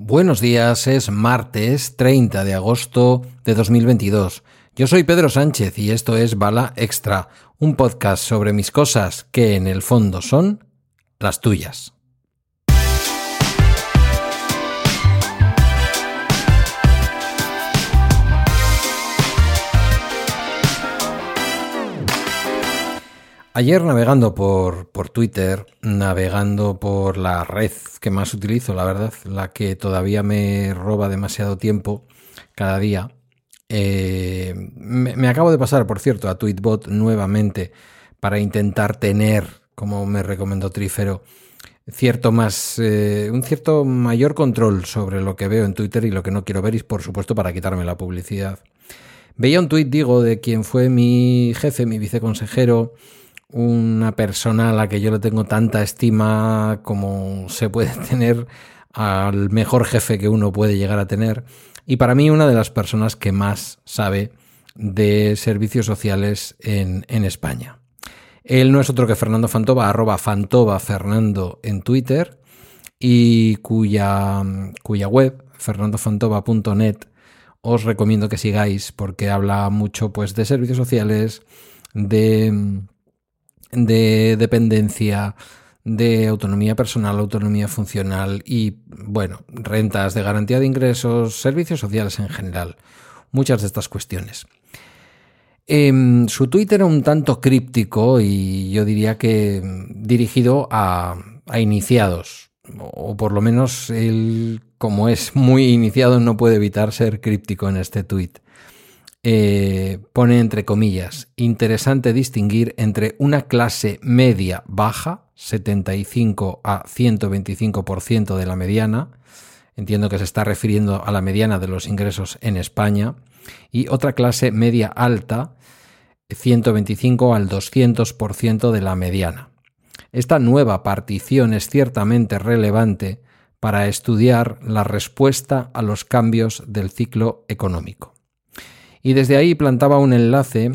Buenos días, es martes 30 de agosto de 2022. Yo soy Pedro Sánchez y esto es Bala Extra, un podcast sobre mis cosas que en el fondo son las tuyas. Ayer navegando por, por, Twitter, navegando por la red que más utilizo, la verdad, la que todavía me roba demasiado tiempo cada día, eh, me, acabo de pasar, por cierto, a Tweetbot nuevamente para intentar tener, como me recomendó Trífero, cierto más, eh, un cierto mayor control sobre lo que veo en Twitter y lo que no quiero ver y, por supuesto, para quitarme la publicidad. Veía un tuit, digo, de quien fue mi jefe, mi viceconsejero, una persona a la que yo le tengo tanta estima como se puede tener al mejor jefe que uno puede llegar a tener y para mí una de las personas que más sabe de servicios sociales en, España. Él no es otro que Fernando Fantova, arroba Fantova Fernando en Twitter y cuya, cuya web, fernandofantova.net, os recomiendo que sigáis porque habla mucho pues, de servicios sociales, de de dependencia, de autonomía personal, autonomía funcional y, bueno, rentas de garantía de ingresos, servicios sociales en general, muchas de estas cuestiones. Em, su Twitter era un tanto críptico y yo diría que dirigido a, a iniciados, o por lo menos él, como es muy iniciado, no puede evitar ser críptico en este tweet. Eh, pone entre comillas, interesante distinguir entre una clase media baja, 75 a 125% de la mediana, entiendo que se está refiriendo a la mediana de los ingresos en España, y otra clase media alta, 125 al 200% de la mediana. Esta nueva partición es ciertamente relevante para estudiar la respuesta a los cambios del ciclo económico. Y desde ahí plantaba un enlace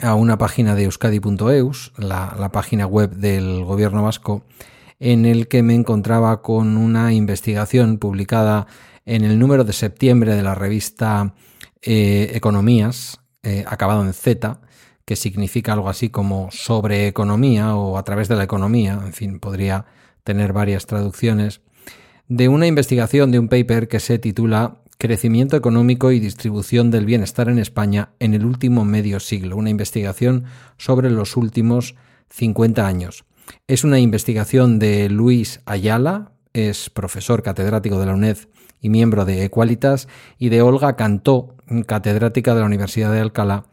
a una página de euskadi.eus, la, página web del gobierno vasco, en el que me encontraba con una investigación publicada en el número de septiembre de la revista eh, Economías, eh, acabado en Z, que significa algo así como sobre economía o a través de la economía, en fin, podría tener varias traducciones, de una investigación de un paper que se titula Crecimiento económico y distribución del bienestar en España en el último medio siglo, una investigación sobre los últimos 50 años. Es una investigación de Luis Ayala, es profesor catedrático de la UNED y miembro de Equalitas, y de Olga Cantó, catedrática de la Universidad de Alcalá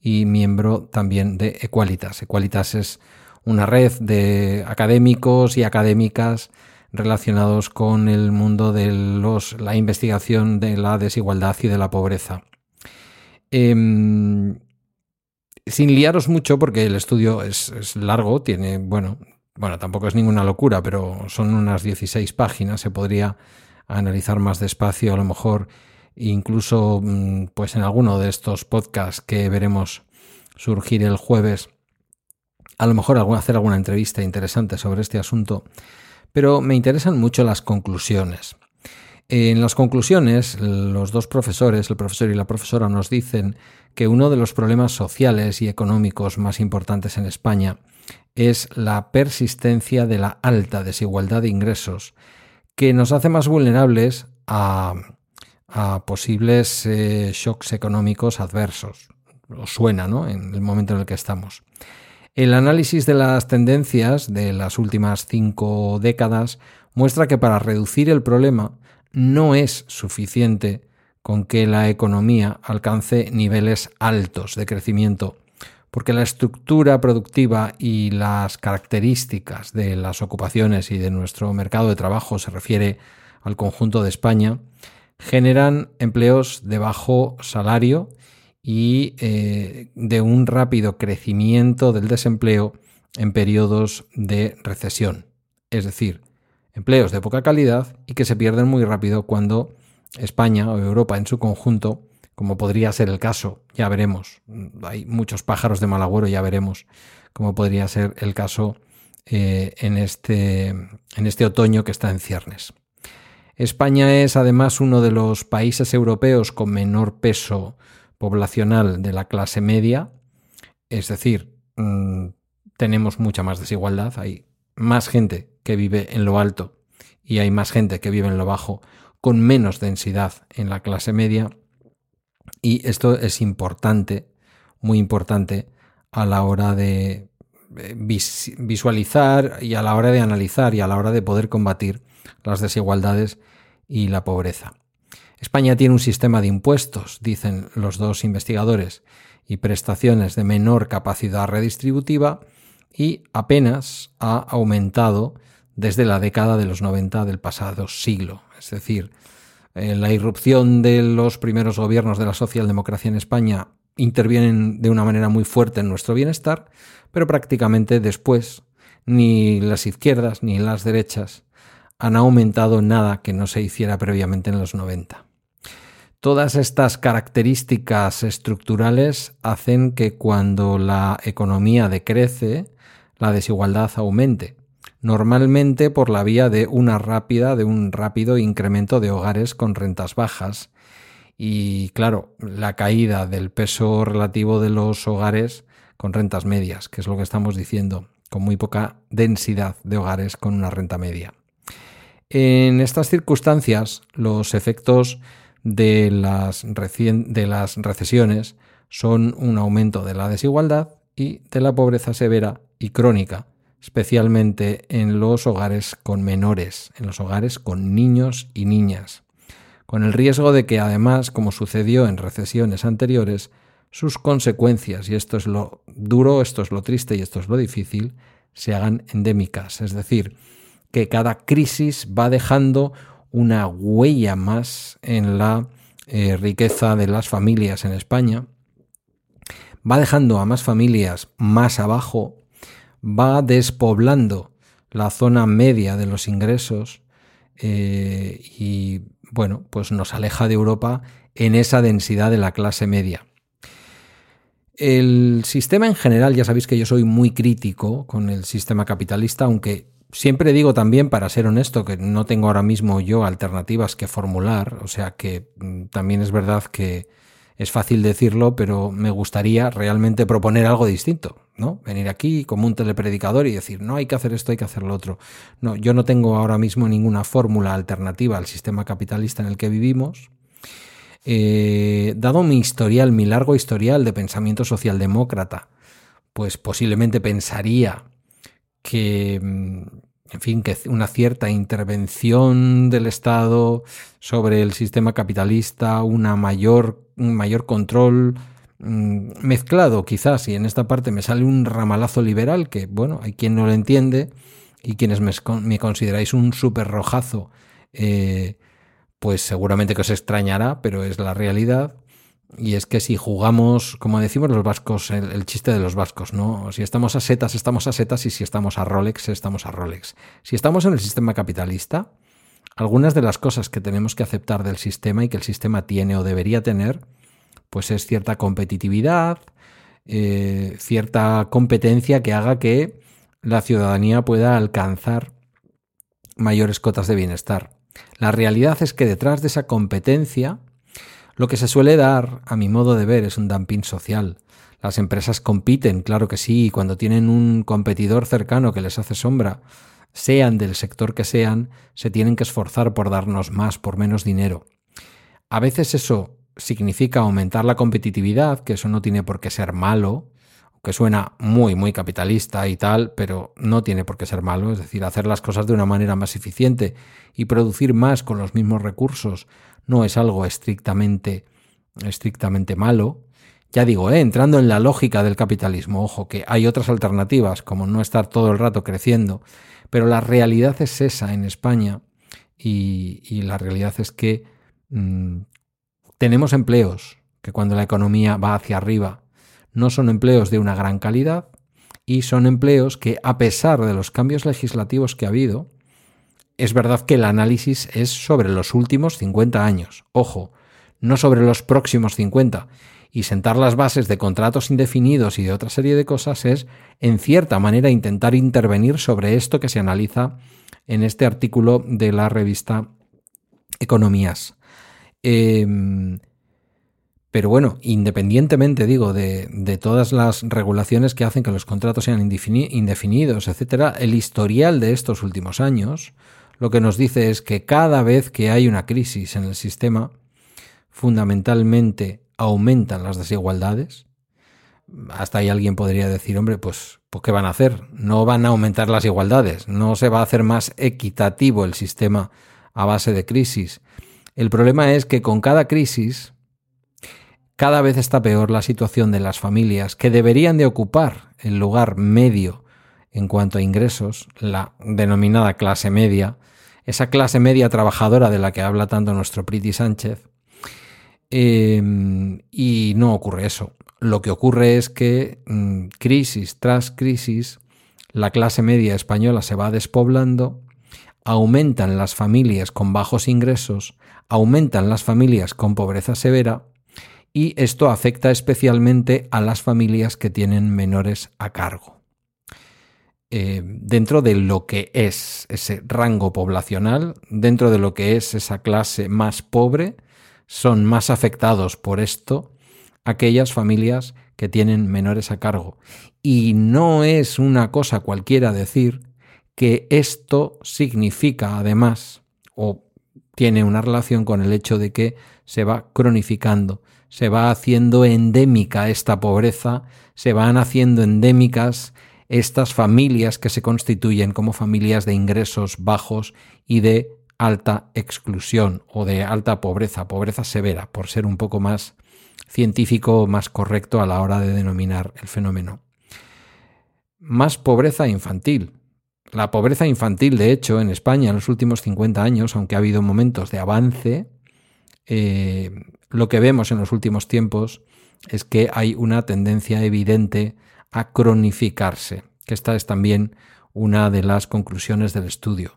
y miembro también de Equalitas. Equalitas es una red de académicos y académicas relacionados con el mundo de los, la investigación de la desigualdad y de la pobreza. Em, sin liaros mucho, porque el estudio es, largo, tiene, bueno, bueno, tampoco es ninguna locura, pero son unas 16 páginas, se podría analizar más despacio, a lo mejor incluso mm, pues en alguno de estos podcasts que veremos surgir el jueves, a lo mejor hacer alguna entrevista interesante sobre este asunto pero me interesan mucho las conclusiones. En las conclusiones, los dos profesores, el profesor y la profesora, nos dicen que uno de los problemas sociales y económicos más importantes en España es la persistencia de la alta desigualdad de ingresos, que nos hace más vulnerables a, posibles eh, shocks económicos adversos. Os suena, ¿no? En el momento en el que estamos. El análisis de las tendencias de las últimas cinco décadas muestra que para reducir el problema no es suficiente con que la economía alcance niveles altos de crecimiento, porque la estructura productiva y las características de las ocupaciones y de nuestro mercado de trabajo se refiere al conjunto de España, generan empleos de bajo salario y eh, de un rápido crecimiento del desempleo en periodos de recesión. Es decir, empleos de poca calidad y que se pierden muy rápido cuando España o Europa en su conjunto, como podría ser el caso, ya veremos, hay muchos pájaros de mal agüero, ya veremos cómo podría ser el caso eh, en, este, en este otoño que está en ciernes. España es además uno de los países europeos con menor peso poblacional de la clase media, es decir, mm, tenemos mucha más desigualdad, hay más gente que vive en lo alto y hay más gente que vive en lo bajo, con menos densidad en la clase media. Y esto es importante, muy importante, a la hora de eh, visualizar y a la hora de analizar y a la hora de poder combatir las desigualdades y la pobreza. España tiene un sistema de impuestos, dicen los dos investigadores, y prestaciones de menor capacidad redistributiva y apenas ha aumentado desde la década de los 90 del pasado siglo. Es decir, en la irrupción de los primeros gobiernos de la socialdemocracia en España intervienen de una manera muy fuerte en nuestro bienestar, pero prácticamente después ni las izquierdas ni las derechas han aumentado nada que no se hiciera previamente en los 90. Todas estas características estructurales hacen que cuando la economía decrece, la desigualdad aumente, normalmente por la vía de una rápida, de un rápido incremento de hogares con rentas bajas. Y claro, la caída del peso relativo de los hogares con rentas medias, que es lo que estamos diciendo, con muy poca densidad de hogares con una renta media. En estas circunstancias, los efectos de las, de las recesiones son un aumento de la desigualdad y de la pobreza severa y crónica, especialmente en los hogares con menores, en los hogares con niños y niñas, con el riesgo de que además, como sucedió en recesiones anteriores, sus consecuencias, y esto es lo duro, esto es lo triste y esto es lo difícil, se hagan endémicas, es decir, que cada crisis va dejando una huella más en la eh, riqueza de las familias en España, va dejando a más familias más abajo, va despoblando la zona media de los ingresos eh, y bueno, pues nos aleja de Europa en esa densidad de la clase media. El sistema en general, ya sabéis que yo soy muy crítico con el sistema capitalista, aunque siempre digo también, para ser honesto, que no tengo ahora mismo yo alternativas que formular, o sea que mm, también es verdad que es fácil decirlo, pero me gustaría realmente proponer algo distinto, ¿no? Venir aquí como un telepredicador y decir, no hay que hacer esto, hay que hacer lo otro. No, yo no tengo ahora mismo ninguna fórmula alternativa al sistema capitalista en el que vivimos. Eh, dado mi historial, mi largo historial de pensamiento socialdemócrata, pues posiblemente pensaría que, mm, en fin, que una cierta intervención del Estado sobre el sistema capitalista, una mayor, un mayor control mm, mezclado quizás, y en esta parte me sale un ramalazo liberal que, bueno, hay quien no lo entiende y quienes me, consideráis un súper rojazo, eh, pues seguramente que os extrañará, pero es la realidad. Y es que si jugamos, como decimos los vascos, el, chiste de los vascos, ¿no? Si estamos a setas, estamos a setas y si estamos a Rolex, estamos a Rolex. Si estamos en el sistema capitalista, algunas de las cosas que tenemos que aceptar del sistema y que el sistema tiene o debería tener, pues es cierta competitividad, eh, cierta competencia que haga que la ciudadanía pueda alcanzar mayores cotas de bienestar. La realidad es que detrás de esa competencia lo que se suele dar, a mi modo de ver, es un dumping social. Las empresas compiten, claro que sí, y cuando tienen un competidor cercano que les hace sombra, sean del sector que sean, se tienen que esforzar por darnos más por menos dinero. A veces eso significa aumentar la competitividad, que eso no tiene por qué ser malo, que suena muy, muy capitalista y tal, pero no tiene por qué ser malo, es decir, hacer las cosas de una manera más eficiente y producir más con los mismos recursos no es algo estrictamente, estrictamente malo. Ya digo, ¿eh? entrando en la lógica del capitalismo, ojo, que hay otras alternativas, como no estar todo el rato creciendo, pero la realidad es esa en España y, la realidad es que mm, tenemos empleos que cuando la economía va hacia arriba no son empleos de una gran calidad y son empleos que a pesar de los cambios legislativos que ha habido, es verdad que el análisis es sobre los últimos 50 años, ojo, no sobre los próximos 50. Y sentar las bases de contratos indefinidos y de otra serie de cosas es, en cierta manera, intentar intervenir sobre esto que se analiza en este artículo de la revista economías. Em, pero bueno, independientemente, digo, de, todas las regulaciones que hacen que los contratos sean indefinidos, etcétera, el historial de estos últimos años lo que nos dice es que cada vez que hay una crisis en el sistema, fundamentalmente aumentan las desigualdades. Hasta ahí alguien podría decir, hombre, pues, pues ¿qué van a hacer? No van a aumentar las igualdades, no se va a hacer más equitativo el sistema a base de crisis. El problema es que con cada crisis cada vez está peor la situación de las familias que deberían de ocupar el lugar medio en cuanto a ingresos, la denominada clase media, esa clase media trabajadora de la que habla tanto nuestro Priti Sánchez. Em, y no ocurre eso. Lo que ocurre es que mm, crisis tras crisis, la clase media española se va despoblando, aumentan las familias con bajos ingresos, aumentan las familias con pobreza severa y esto afecta especialmente a las familias que tienen menores a cargo. Eh, dentro de lo que es ese rango poblacional, dentro de lo que es esa clase más pobre, son más afectados por esto aquellas familias que tienen menores a cargo. Y no es una cosa cualquiera decir que esto significa además, o tiene una relación con el hecho de que se va cronificando, se va haciendo endémica esta pobreza, se van haciendo endémicas estas familias que se constituyen como familias de ingresos bajos y de alta exclusión o de alta pobreza, pobreza severa, por ser un poco más científico, más correcto a la hora de denominar el fenómeno. Más pobreza infantil. La pobreza infantil, de hecho, en España en los últimos 50 años, aunque ha habido momentos de avance, eh, lo que vemos en los últimos tiempos es que hay una tendencia evidente a cronificarse, que esta es también una de las conclusiones del estudio.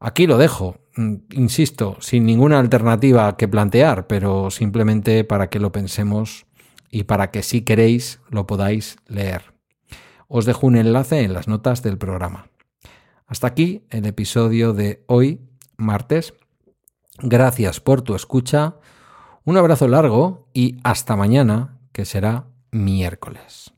Aquí lo dejo, mm, insisto, sin ninguna alternativa que plantear, pero simplemente para que lo pensemos y para que si queréis lo podáis leer. Os dejo un enlace en las notas del programa. Hasta aquí el episodio de hoy, martes. Gracias por tu escucha, un abrazo largo y hasta mañana, que será miércoles.